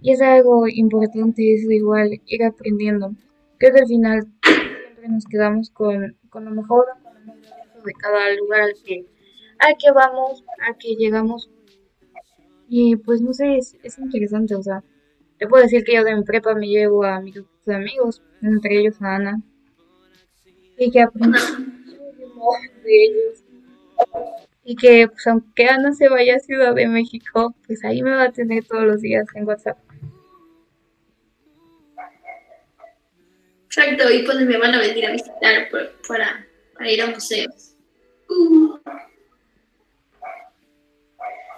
Speaker 1: Y es algo importante, es igual ir aprendiendo. Creo que al final siempre nos quedamos con, con lo mejor, con lo mejor de cada lugar al que, al que vamos, al que llegamos. Y pues no sé, es, es interesante, o sea, te puedo decir que yo de mi prepa me llevo a mis amigos, entre ellos a Ana, y que aprendí muchísimo de ellos. Y que pues aunque Ana se vaya a Ciudad de México, pues ahí me va a tener todos los días en WhatsApp.
Speaker 2: Exacto, y pues me van a venir a visitar por- para, para ir a museos. Uh.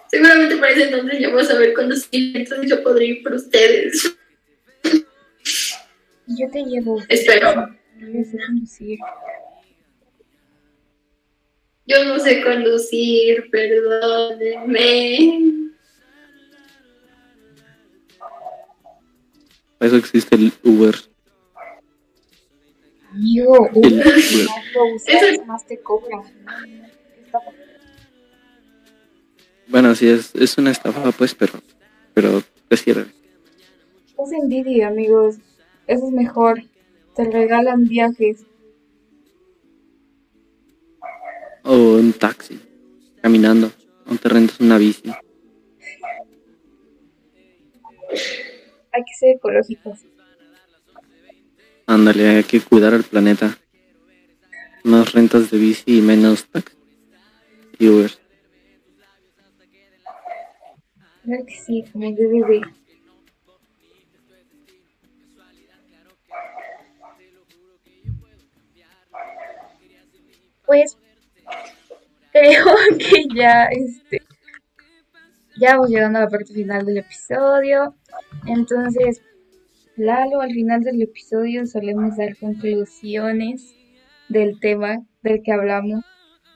Speaker 2: Seguramente para ese entonces ya voy a saber conducir, entonces yo podré ir por ustedes.
Speaker 1: Yo te llevo.
Speaker 2: Espero.
Speaker 1: No hacer conducir.
Speaker 2: Yo no sé conducir, perdónenme.
Speaker 3: Para eso existe el Uber.
Speaker 1: Amigo, uy,
Speaker 3: El Uber.
Speaker 1: usas, más te cobra.
Speaker 3: Bueno, sí, es, es una estafa, pues, pero, pero te sirve.
Speaker 1: Es envidia, amigos. Eso es mejor. Te regalan viajes.
Speaker 3: O un taxi, caminando, o te rentas una bici.
Speaker 1: Hay que ser ecológicos.
Speaker 3: Ándale, hay que cuidar al planeta. Más rentas de bici y menos taxi y Uber.
Speaker 1: Claro que sí, como debe de. Pues creo (laughs) que ya este ya vamos llegando a la parte final del episodio. Entonces, Lalo, al final del episodio solemos dar conclusiones del tema del que hablamos.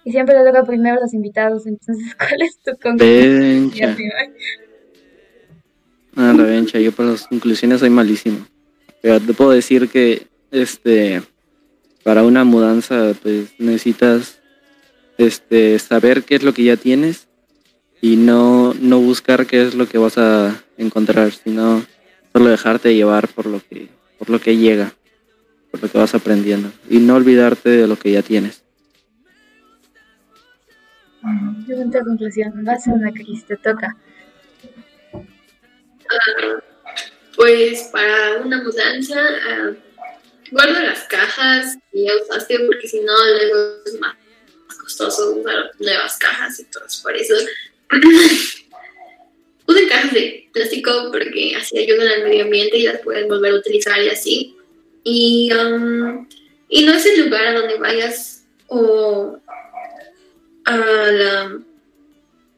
Speaker 1: Y siempre le toca primero a los invitados. Entonces, (laughs) ¿cuál es tu conclusión?
Speaker 3: Ah, la vencha, yo para las conclusiones soy malísimo. Pero te puedo decir que este para una mudanza pues necesitas este saber qué es lo que ya tienes y no, no buscar qué es lo que vas a encontrar, sino solo dejarte llevar por lo que, por lo que llega, por lo que vas aprendiendo. Y no olvidarte de lo que ya tienes.
Speaker 1: Qué conclusión. Va a una crisis, te toca.
Speaker 2: Ah, pues para una mudanza, ah, guardo las cajas que ya usaste porque si no luego es más más costoso usar nuevas cajas y todo por eso. (clears throat) Usen cajas de plástico porque así ayudan al medio ambiente y las pueden volver a utilizar y así. Y, um, y no es el lugar a donde vayas o a la,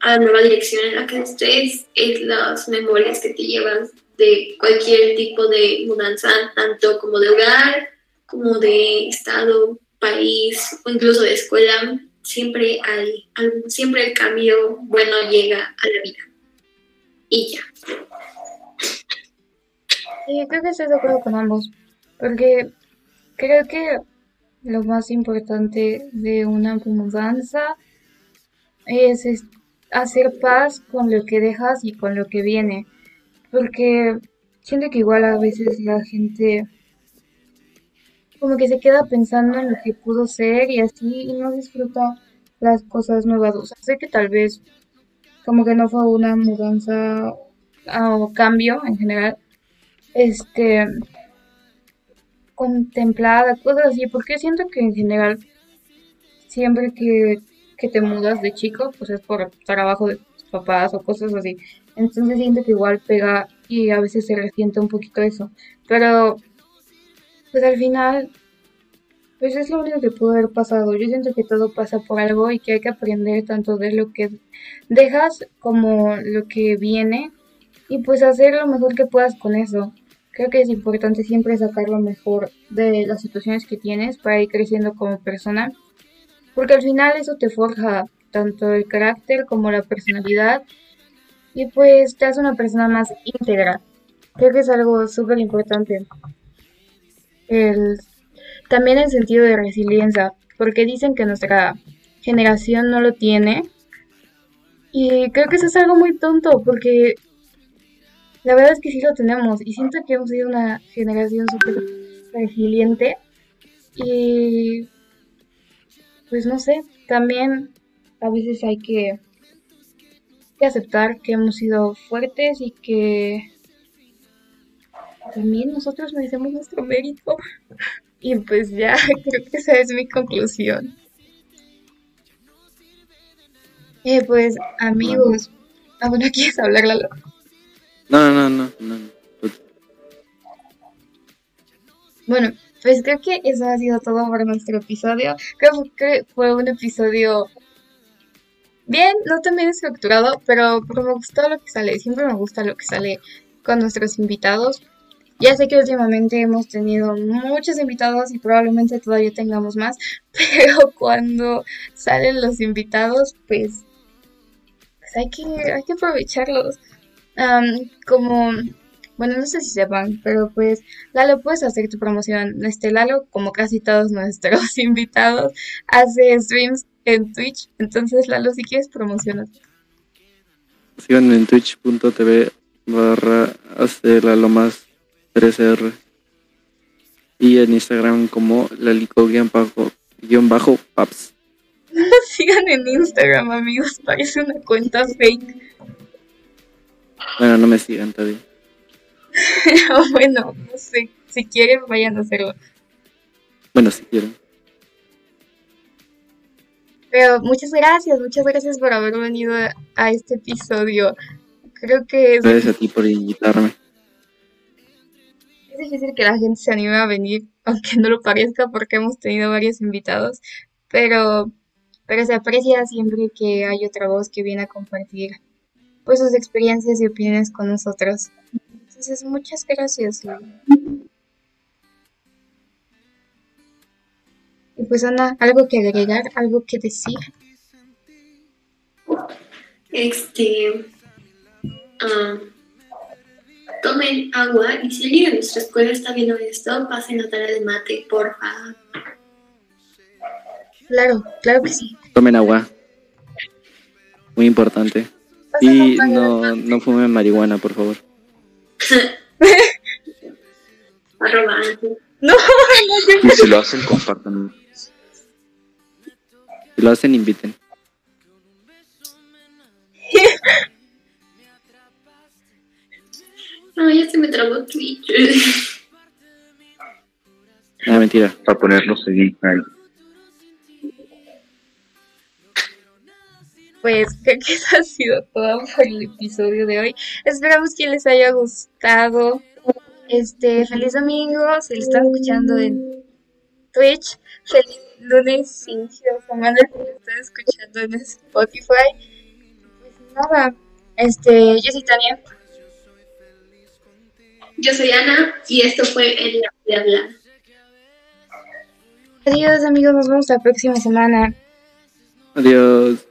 Speaker 2: a la nueva dirección en la que estés, es las memorias que te llevas de cualquier tipo de mudanza, tanto como de hogar, como de estado, país o incluso de escuela. Siempre, hay, siempre el cambio bueno llega a la vida. Y ya.
Speaker 1: Creo que estoy de acuerdo con ambos, porque creo que lo más importante de una mudanza es hacer paz con lo que dejas y con lo que viene porque siento que igual a veces la gente como que se queda pensando en lo que pudo ser y así y no disfruta las cosas nuevas. O sea, sé que tal vez como que no fue una mudanza o cambio en general, este, contemplada, cosas así, porque siento que en general siempre que, que te mudas de chico, pues es por trabajo de tus papás o cosas así. Entonces siento que igual pega y a veces se resiente un poquito eso. Pero, pues al final, pues es lo único que pudo haber pasado. Yo siento que todo pasa por algo y que hay que aprender tanto de lo que dejas como lo que viene y pues hacer lo mejor que puedas con eso. Creo que es importante siempre sacar lo mejor de las situaciones que tienes para ir creciendo como persona. Porque al final eso te forja tanto el carácter como la personalidad y pues te hace una persona más íntegra. Creo que es algo súper importante. El, también el sentido de resiliencia, porque dicen que nuestra generación no lo tiene. Y creo que eso es algo muy tonto, porque la verdad es que sí lo tenemos. Y siento que hemos sido una generación súper resiliente. Y pues no sé, también a veces hay que aceptar que hemos sido fuertes y que también nosotros merecemos nuestro mérito. Y pues ya, (laughs) creo que esa es mi conclusión. Eh, pues amigos, ¿a bueno, quieres hablar, Lalo?
Speaker 3: No, no, no, no, no.
Speaker 1: Bueno, pues creo que eso ha sido todo por nuestro episodio. Creo que fue un episodio bien, no tan bien estructurado, pero, me gustó lo que sale. Siempre me gusta lo que sale con nuestros invitados. Ya sé que últimamente hemos tenido muchos invitados y probablemente todavía tengamos más, (laughs) pero cuando salen los invitados, pues, pues hay, que, hay que aprovecharlos. como, bueno, no sé si sepan, pero pues, Lalo, puedes hacer tu promoción. Este Lalo, como casi todos (laughs) nuestros invitados, hace streams en Twitch. Entonces, Lalo, si quieres promocionar.
Speaker 3: Síganme en twitch.tv barra Lalo más 3R. Y en Instagram como lalico-paps. (laughs)
Speaker 1: Sigan en Instagram, amigos. Parece una cuenta fake.
Speaker 3: Bueno, no me sigan todavía. (laughs)
Speaker 1: bueno, no sé. Si quieren, vayan a hacerlo.
Speaker 3: Bueno, si quieren.
Speaker 1: Pero muchas gracias, muchas gracias por haber venido a este episodio. Creo que es...
Speaker 3: Gracias a ti por invitarme.
Speaker 1: Es difícil que la gente se anime a venir, aunque no lo parezca, porque hemos tenido varios invitados, pero, pero se aprecia siempre que hay otra voz que viene a compartir pues sus experiencias y opiniones con nosotros. Entonces, muchas gracias. Y pues Ana, algo que agregar, algo que decir.
Speaker 2: Este, ah, tomen agua y si alguien en nuestra escuela está viendo esto, pasen la tarea de mate, porfa.
Speaker 1: Claro, claro que sí.
Speaker 3: Tomen agua. Muy importante. y no, no fumen marihuana, por favor. (laughs)
Speaker 2: Arrogante. (laughs)
Speaker 1: No,
Speaker 4: no, Y si lo hacen, compartan.
Speaker 3: Si lo hacen, inviten. (laughs)
Speaker 2: No, ya se me trabó Twitch.
Speaker 3: Ah, mentira.
Speaker 4: Para ponernos en ahí.
Speaker 1: pues creo que eso ha sido todo por el episodio de hoy. Esperamos que les haya gustado. Este, feliz domingo, si lo están escuchando en Twitch, feliz lunes, semana, si lo están escuchando en Spotify. Pues nada, este, yo soy Tania.
Speaker 2: Yo soy Ana y esto fue El de Hablar.
Speaker 1: Adiós amigos, nos vemos la próxima semana.
Speaker 3: Adiós.